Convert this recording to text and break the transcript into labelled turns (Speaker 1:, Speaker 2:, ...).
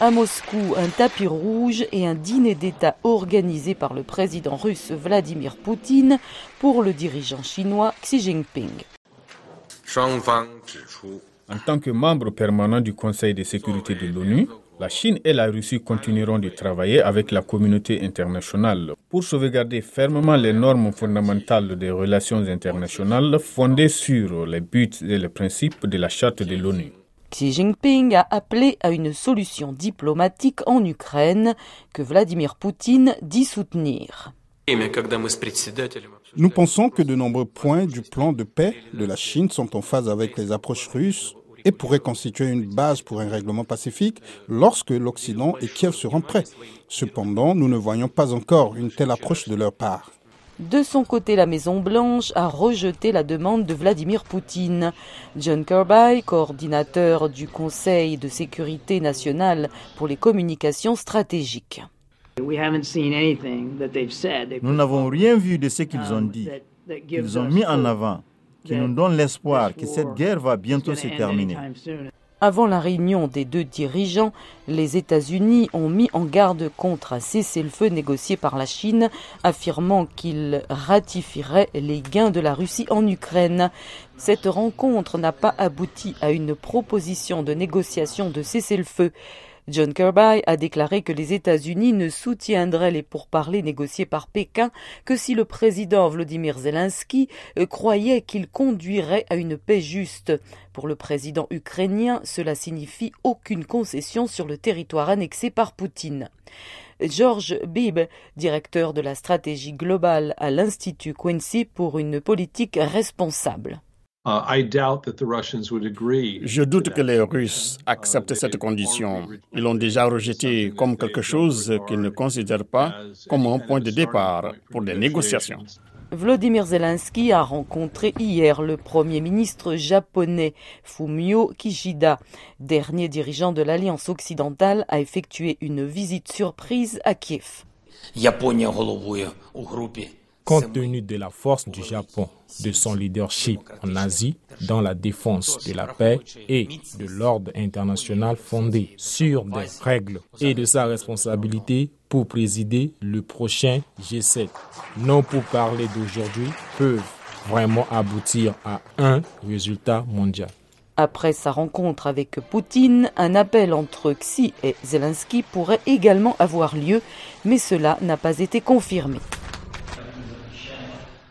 Speaker 1: À Moscou, un tapis rouge et un dîner d'État organisé par le président russe Vladimir Poutine pour le dirigeant chinois Xi Jinping.
Speaker 2: En tant que membre permanent du Conseil de sécurité de l'ONU, la Chine et la Russie continueront de travailler avec la communauté internationale pour sauvegarder fermement les normes fondamentales des relations internationales fondées sur les buts et les principes de la Charte de l'ONU.
Speaker 1: Xi Jinping a appelé à une solution diplomatique en Ukraine que Vladimir Poutine dit soutenir.
Speaker 3: Nous pensons que de nombreux points du plan de paix de la Chine sont en phase avec les approches russes et pourraient constituer une base pour un règlement pacifique lorsque l'Occident et Kiev seront prêts. Cependant, nous ne voyons pas encore une telle approche de leur part.
Speaker 1: De son côté, la Maison-Blanche a rejeté la demande de Vladimir Poutine. John Kirby, coordinateur du Conseil de sécurité nationale pour les communications stratégiques.
Speaker 4: Nous n'avons rien vu de ce qu'ils ont dit, qu'ils ont mis en avant, qui nous donne l'espoir que cette guerre va bientôt se terminer.
Speaker 1: Avant la réunion des deux dirigeants, les États-Unis ont mis en garde contre un cessez-le-feu négocié par la Chine, affirmant qu'il ratifierait les gains de la Russie en Ukraine. Cette rencontre n'a pas abouti à une proposition de négociation de cessez-le-feu. John Kirby a déclaré que les États-Unis ne soutiendraient les pourparlers négociés par Pékin que si le président Vladimir Zelensky euh, croyait qu'il conduirait à une paix juste. Pour le président ukrainien, cela signifie aucune concession sur le territoire annexé par Poutine. George Bibb, directeur de la stratégie globale à l'Institut Quincy pour une politique responsable.
Speaker 5: Uh, Je doute que les Russes acceptent cette condition. Ils l'ont déjà rejeté comme quelque chose qu'ils ne considèrent pas comme un point de départ pour des négociations.
Speaker 1: Vladimir Zelensky a rencontré hier le Premier ministre japonais Fumio Kishida. Dernier dirigeant de l'Alliance occidentale a effectué une visite surprise à Kiev.
Speaker 2: Compte tenu de la force du Japon, de son leadership en Asie dans la défense de la paix et de l'ordre international fondé sur des règles et de sa responsabilité pour présider le prochain G7. Non pour parler d'aujourd'hui peuvent vraiment aboutir à un résultat mondial.
Speaker 1: Après sa rencontre avec Poutine, un appel entre Xi et Zelensky pourrait également avoir lieu, mais cela n'a pas été confirmé.